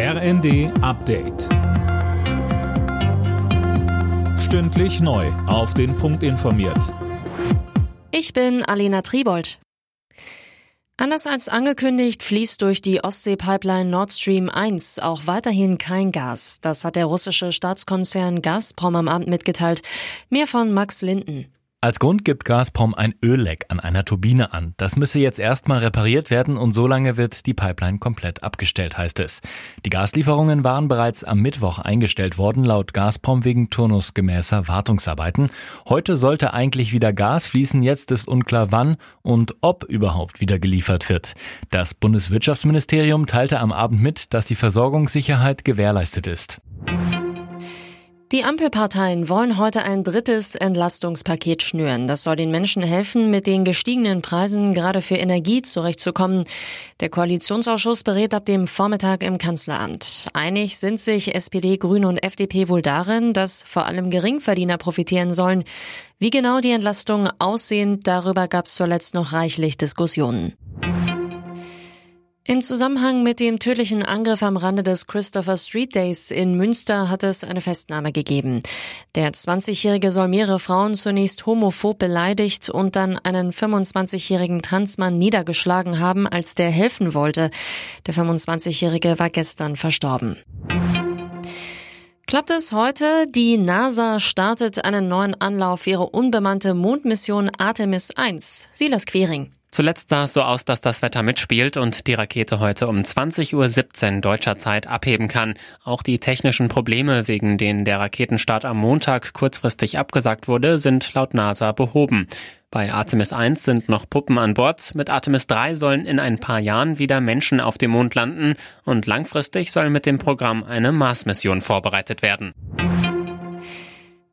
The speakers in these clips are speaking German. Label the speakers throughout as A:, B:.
A: RND Update. Stündlich neu. Auf den Punkt informiert.
B: Ich bin Alena Tribold. Anders als angekündigt fließt durch die Ostsee-Pipeline Nord Stream 1 auch weiterhin kein Gas. Das hat der russische Staatskonzern Gazprom am Abend mitgeteilt. Mehr von Max Linden.
C: Als Grund gibt Gazprom ein Ölleck an einer Turbine an. Das müsse jetzt erstmal repariert werden und so lange wird die Pipeline komplett abgestellt, heißt es. Die Gaslieferungen waren bereits am Mittwoch eingestellt worden, laut Gazprom wegen turnusgemäßer Wartungsarbeiten. Heute sollte eigentlich wieder Gas fließen, jetzt ist unklar wann und ob überhaupt wieder geliefert wird. Das Bundeswirtschaftsministerium teilte am Abend mit, dass die Versorgungssicherheit gewährleistet ist.
B: Die Ampelparteien wollen heute ein drittes Entlastungspaket schnüren. Das soll den Menschen helfen, mit den gestiegenen Preisen gerade für Energie zurechtzukommen. Der Koalitionsausschuss berät ab dem Vormittag im Kanzleramt. Einig sind sich SPD, Grüne und FDP wohl darin, dass vor allem Geringverdiener profitieren sollen. Wie genau die Entlastung aussehen, darüber gab es zuletzt noch reichlich Diskussionen. Im Zusammenhang mit dem tödlichen Angriff am Rande des Christopher Street Days in Münster hat es eine Festnahme gegeben. Der 20-Jährige soll mehrere Frauen zunächst homophob beleidigt und dann einen 25-jährigen Transmann niedergeschlagen haben, als der helfen wollte. Der 25-Jährige war gestern verstorben. Klappt es heute? Die NASA startet einen neuen Anlauf für ihre unbemannte Mondmission Artemis 1. Silas Quering.
D: Zuletzt sah es so aus, dass das Wetter mitspielt und die Rakete heute um 20.17 Uhr deutscher Zeit abheben kann. Auch die technischen Probleme, wegen denen der Raketenstart am Montag kurzfristig abgesagt wurde, sind laut NASA behoben. Bei Artemis 1 sind noch Puppen an Bord. Mit Artemis 3 sollen in ein paar Jahren wieder Menschen auf dem Mond landen und langfristig soll mit dem Programm eine Mars-Mission vorbereitet werden.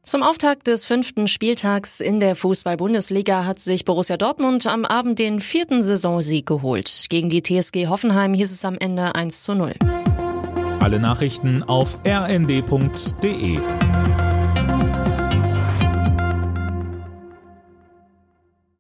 B: Zum Auftakt des fünften Spieltags in der Fußball-Bundesliga hat sich Borussia Dortmund am Abend den vierten Saisonsieg geholt. Gegen die TSG Hoffenheim hieß es am Ende 1 zu 0.
A: Alle Nachrichten auf rnd.de